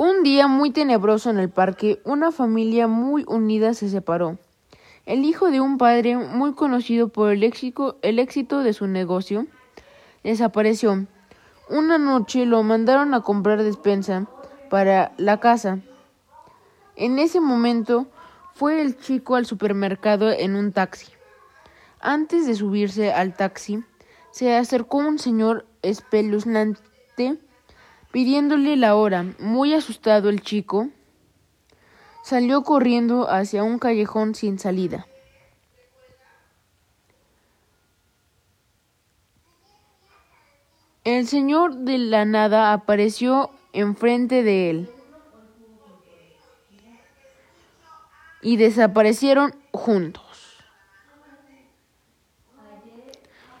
Un día muy tenebroso en el parque, una familia muy unida se separó. El hijo de un padre muy conocido por el éxito, el éxito de su negocio desapareció. Una noche lo mandaron a comprar despensa para la casa. En ese momento fue el chico al supermercado en un taxi. Antes de subirse al taxi, se acercó un señor espeluznante pidiéndole la hora. Muy asustado el chico salió corriendo hacia un callejón sin salida. El señor de la nada apareció enfrente de él y desaparecieron juntos.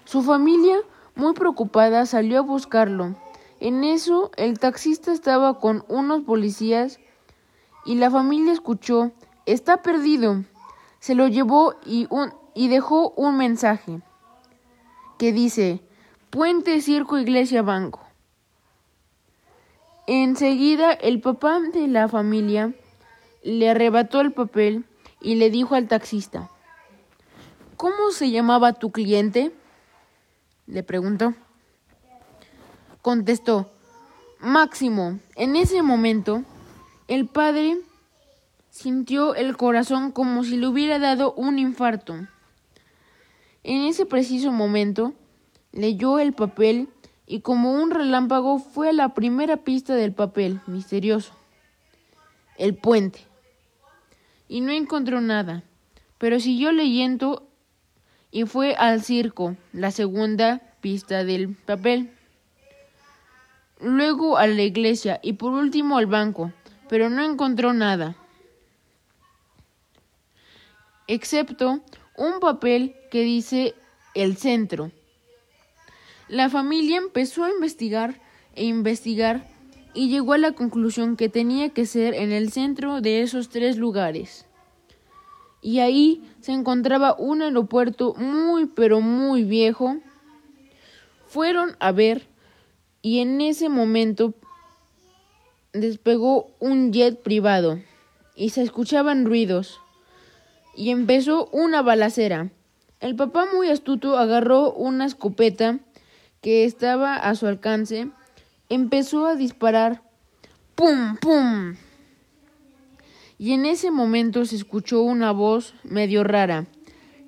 Su familia, muy preocupada, salió a buscarlo. En eso, el taxista estaba con unos policías y la familia escuchó, está perdido. Se lo llevó y, un, y dejó un mensaje que dice, Puente, Circo, Iglesia, Banco. Enseguida, el papá de la familia le arrebató el papel y le dijo al taxista, ¿Cómo se llamaba tu cliente? le preguntó contestó Máximo. En ese momento, el padre sintió el corazón como si le hubiera dado un infarto. En ese preciso momento, leyó el papel y como un relámpago fue a la primera pista del papel misterioso, el puente. Y no encontró nada, pero siguió leyendo y fue al circo, la segunda pista del papel luego a la iglesia y por último al banco, pero no encontró nada, excepto un papel que dice el centro. La familia empezó a investigar e investigar y llegó a la conclusión que tenía que ser en el centro de esos tres lugares. Y ahí se encontraba un aeropuerto muy pero muy viejo. Fueron a ver y en ese momento despegó un jet privado y se escuchaban ruidos y empezó una balacera. El papá muy astuto agarró una escopeta que estaba a su alcance, empezó a disparar ¡pum! ¡pum! Y en ese momento se escuchó una voz medio rara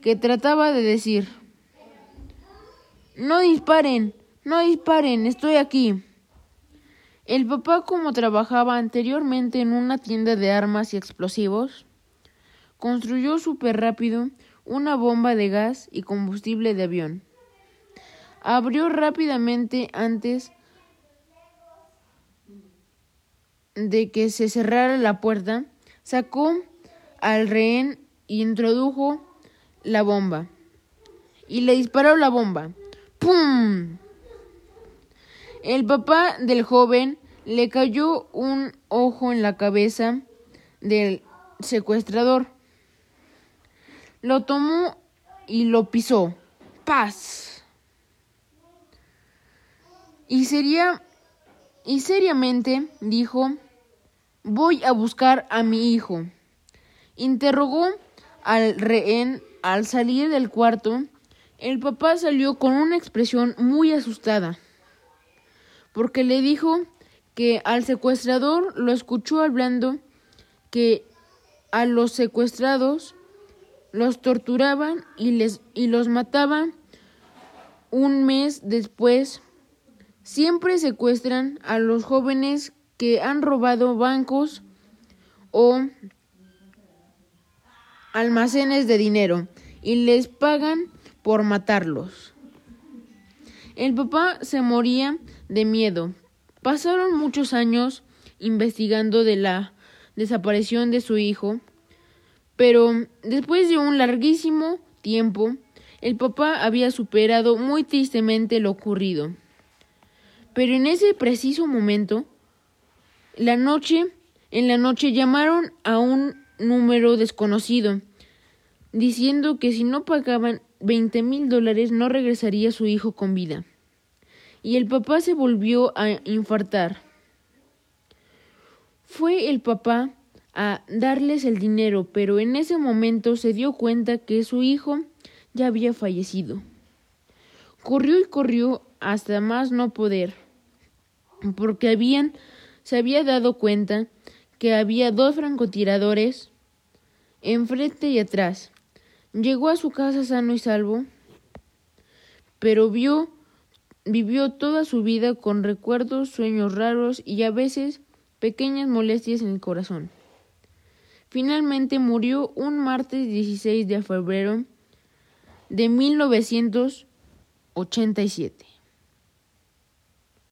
que trataba de decir No disparen, no disparen, estoy aquí. El papá, como trabajaba anteriormente en una tienda de armas y explosivos, construyó súper rápido una bomba de gas y combustible de avión. Abrió rápidamente antes de que se cerrara la puerta, sacó al rehén y introdujo la bomba. Y le disparó la bomba. ¡Pum! El papá del joven le cayó un ojo en la cabeza del secuestrador. Lo tomó y lo pisó. Paz. Y sería y seriamente dijo, voy a buscar a mi hijo. Interrogó al rehén al salir del cuarto. El papá salió con una expresión muy asustada porque le dijo que al secuestrador lo escuchó hablando que a los secuestrados los torturaban y, les, y los mataban un mes después. Siempre secuestran a los jóvenes que han robado bancos o almacenes de dinero y les pagan por matarlos. El papá se moría de miedo. Pasaron muchos años investigando de la desaparición de su hijo, pero después de un larguísimo tiempo, el papá había superado muy tristemente lo ocurrido. Pero en ese preciso momento, la noche, en la noche llamaron a un número desconocido, diciendo que si no pagaban veinte mil dólares no regresaría su hijo con vida y el papá se volvió a infartar. Fue el papá a darles el dinero, pero en ese momento se dio cuenta que su hijo ya había fallecido. Corrió y corrió hasta más no poder, porque habían, se había dado cuenta que había dos francotiradores enfrente y atrás. Llegó a su casa sano y salvo, pero vio, vivió toda su vida con recuerdos, sueños raros y a veces pequeñas molestias en el corazón. Finalmente murió un martes 16 de febrero de 1987.